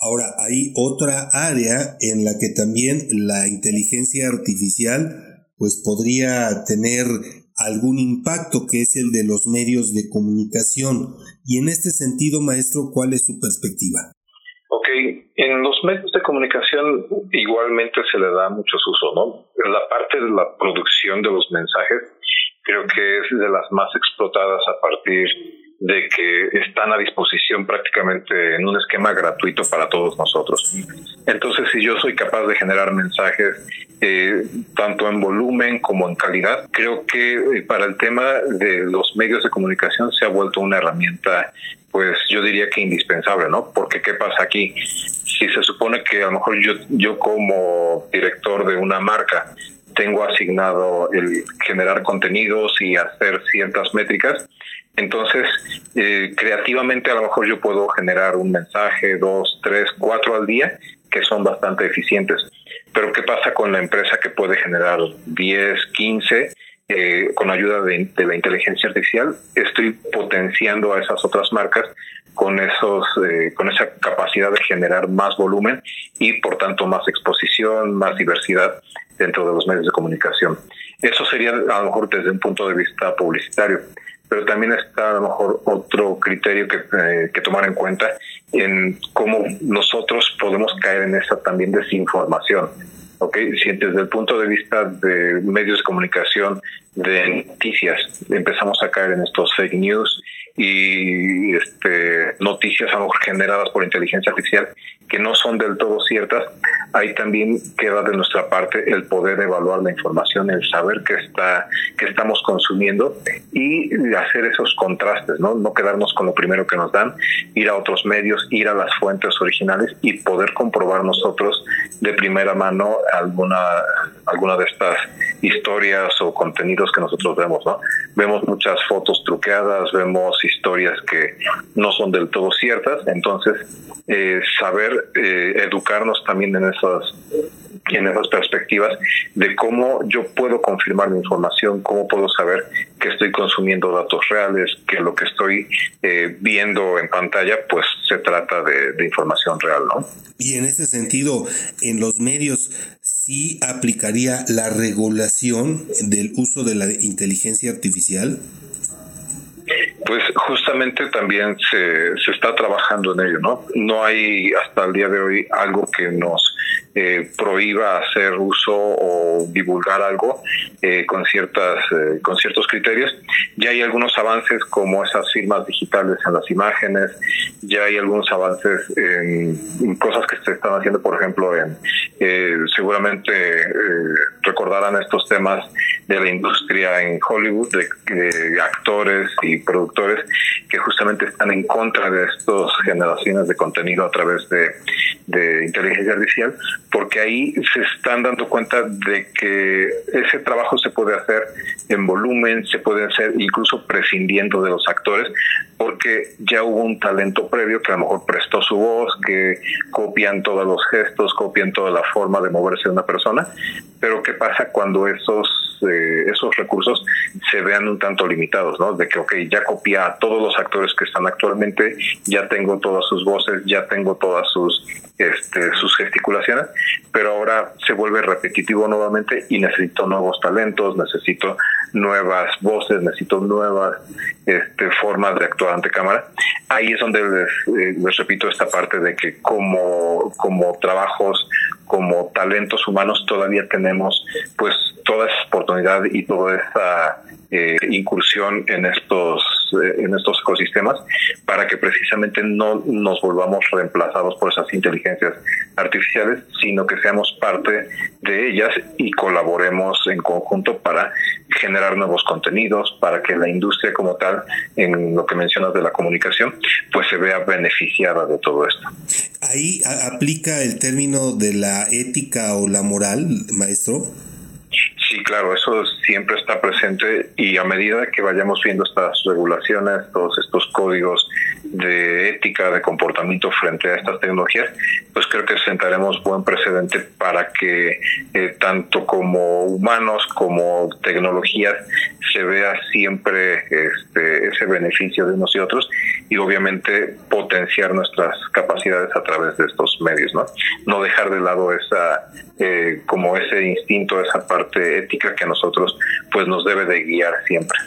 Ahora, hay otra área en la que también la inteligencia artificial pues podría tener algún impacto que es el de los medios de comunicación. Y en este sentido, maestro, ¿cuál es su perspectiva? Ok, en los medios de comunicación igualmente se le da muchos usos, ¿no? La parte de la producción de los mensajes creo que es de las más explotadas a partir de que están a disposición prácticamente en un esquema gratuito para todos nosotros. Entonces, si yo soy capaz de generar mensajes eh, tanto en volumen como en calidad, creo que eh, para el tema de los medios de comunicación se ha vuelto una herramienta, pues yo diría que indispensable, ¿no? Porque ¿qué pasa aquí? Si se supone que a lo mejor yo, yo como director de una marca tengo asignado el generar contenidos y hacer ciertas métricas, entonces, eh, creativamente a lo mejor yo puedo generar un mensaje, dos, tres, cuatro al día, que son bastante eficientes. Pero ¿qué pasa con la empresa que puede generar 10, 15? Eh, con ayuda de, la inteligencia artificial, estoy potenciando a esas otras marcas con esos, eh, con esa capacidad de generar más volumen y por tanto más exposición, más diversidad dentro de los medios de comunicación. Eso sería a lo mejor desde un punto de vista publicitario pero también está a lo mejor otro criterio que, eh, que tomar en cuenta en cómo nosotros podemos caer en esa también desinformación. Okay, si desde el punto de vista de medios de comunicación, de noticias, empezamos a caer en estos fake news y este, noticias a lo mejor generadas por inteligencia artificial que no son del todo ciertas, ahí también queda de nuestra parte el poder evaluar la información, el saber que está que estamos consumiendo y hacer esos contrastes, ¿no? No quedarnos con lo primero que nos dan, ir a otros medios, ir a las fuentes originales y poder comprobar nosotros de primera mano alguna alguna de estas historias o contenidos que nosotros vemos, ¿no? Vemos muchas fotos truqueadas, vemos historias que no son del todo ciertas, entonces eh, saber eh, educarnos también en esas en esas perspectivas de cómo yo puedo confirmar mi información, cómo puedo saber que estoy consumiendo datos reales, que lo que estoy eh, viendo en pantalla, pues se trata de, de, información real, ¿no? Y en ese sentido, en los medios sí aplicaría la regulación del uso de la inteligencia artificial. Pues justamente también se, se está trabajando en ello, ¿no? No hay hasta el día de hoy algo que nos eh, prohíba hacer uso o divulgar algo eh, con ciertas eh, con ciertos criterios. Ya hay algunos avances como esas firmas digitales en las imágenes, ya hay algunos avances en, cosas que se están haciendo, por ejemplo, en seguramente recordarán estos temas de la industria en Hollywood, de, actores y productores que justamente están en contra de estas generaciones de contenido a través de, de inteligencia artificial, porque ahí se están dando cuenta de que ese trabajo se puede hacer en volumen, se puede hacer incluso prescindiendo de los actores, porque ya hubo un talento previo que a lo mejor prestó su voz, que copian todos los gestos, copian toda la forma de moverse de una persona, pero ¿qué pasa cuando esos, eh, esos recursos se vean un tanto limitados, ¿no? De que, ok, ya copia a todos los actores que están actualmente, ya tengo todas sus voces, ya tengo todas sus este, sus gesticulaciones, pero ahora se vuelve repetitivo nuevamente y necesito nuevos talentos, necesito nuevas voces, necesito nuevas este, formas de actuar ante cámara. Ahí es donde les, eh, les repito esta parte de que como, como trabajos, como talentos humanos todavía tenemos pues toda esa oportunidad y toda esa eh, incursión en estos eh, en estos ecosistemas para que precisamente no nos volvamos reemplazados por esas inteligencias artificiales, sino que seamos parte de ellas y colaboremos en conjunto para generar nuevos contenidos, para que la industria como tal, en lo que mencionas de la comunicación, pues se vea beneficiada de todo esto. Ahí aplica el término de la ética o la moral, maestro. Sí, claro, eso siempre está presente y a medida que vayamos viendo estas regulaciones, todos estos códigos de ética, de comportamiento frente a estas tecnologías, pues creo que sentaremos buen precedente para que eh, tanto como humanos como tecnologías se vea siempre este, ese beneficio de nosotros y obviamente potenciar nuestras capacidades a través de estos medios, ¿no? No dejar de lado esa, eh, como ese instinto, esa parte ética que nosotros pues nos debe de guiar siempre.